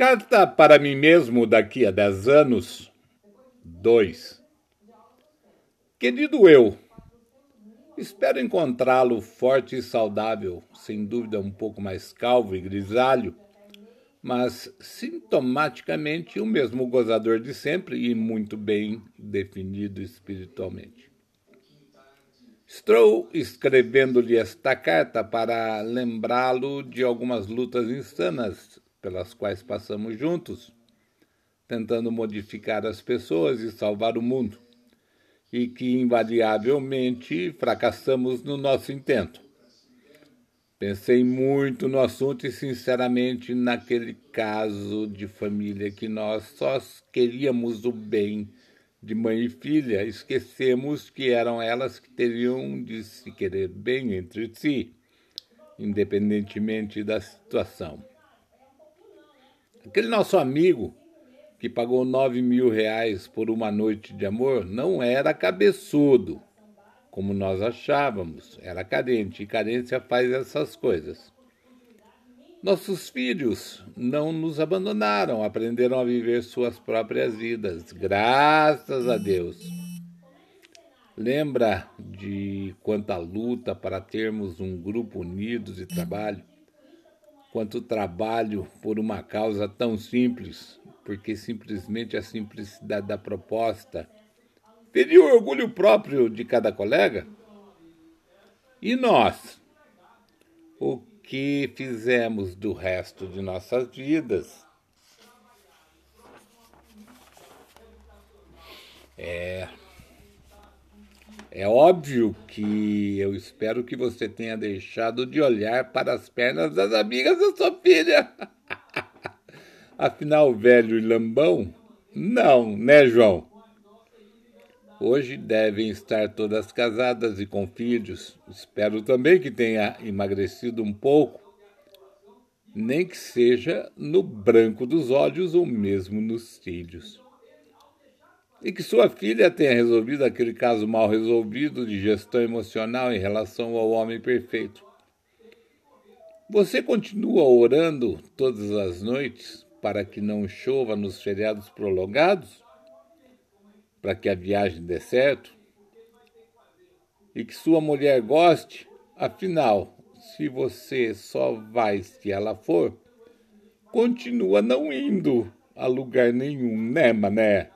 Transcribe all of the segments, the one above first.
Carta para mim mesmo daqui a dez anos. 2. Querido eu, espero encontrá-lo forte e saudável, sem dúvida um pouco mais calvo e grisalho, mas sintomaticamente o mesmo gozador de sempre e muito bem definido espiritualmente. Estou escrevendo-lhe esta carta para lembrá-lo de algumas lutas insanas pelas quais passamos juntos, tentando modificar as pessoas e salvar o mundo, e que invariavelmente fracassamos no nosso intento. Pensei muito no assunto e, sinceramente, naquele caso de família que nós só queríamos o bem de mãe e filha, esquecemos que eram elas que teriam de se querer bem entre si, independentemente da situação. Aquele nosso amigo que pagou nove mil reais por uma noite de amor não era cabeçudo, como nós achávamos, era carente, e carência faz essas coisas. Nossos filhos não nos abandonaram, aprenderam a viver suas próprias vidas, graças a Deus. Lembra de quanta luta para termos um grupo unido de trabalho? Quanto trabalho por uma causa tão simples, porque simplesmente a simplicidade da proposta feriu o orgulho próprio de cada colega? E nós? O que fizemos do resto de nossas vidas? É. É óbvio que eu espero que você tenha deixado de olhar para as pernas das amigas da sua filha. Afinal, velho e lambão? Não, né, João? Hoje devem estar todas casadas e com filhos. Espero também que tenha emagrecido um pouco, nem que seja no branco dos olhos ou mesmo nos cílios e que sua filha tenha resolvido aquele caso mal resolvido de gestão emocional em relação ao homem perfeito. Você continua orando todas as noites para que não chova nos feriados prolongados? Para que a viagem dê certo? E que sua mulher goste? Afinal, se você só vai se ela for, continua não indo a lugar nenhum, né, mané?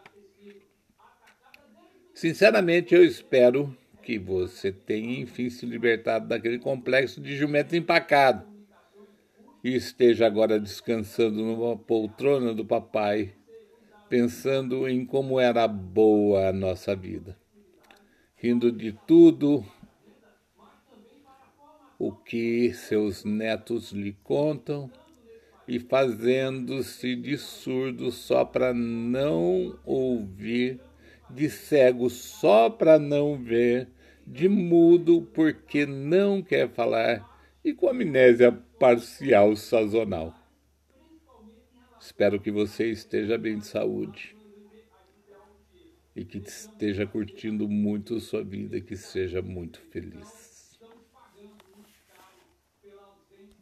Sinceramente, eu espero que você tenha, enfim, se libertado daquele complexo de jumento empacado e esteja agora descansando numa poltrona do papai, pensando em como era boa a nossa vida, rindo de tudo o que seus netos lhe contam e fazendo-se de surdo só para não ouvir de cego só para não ver, de mudo porque não quer falar e com amnésia parcial sazonal. Espero que você esteja bem de saúde e que esteja curtindo muito sua vida que seja muito feliz.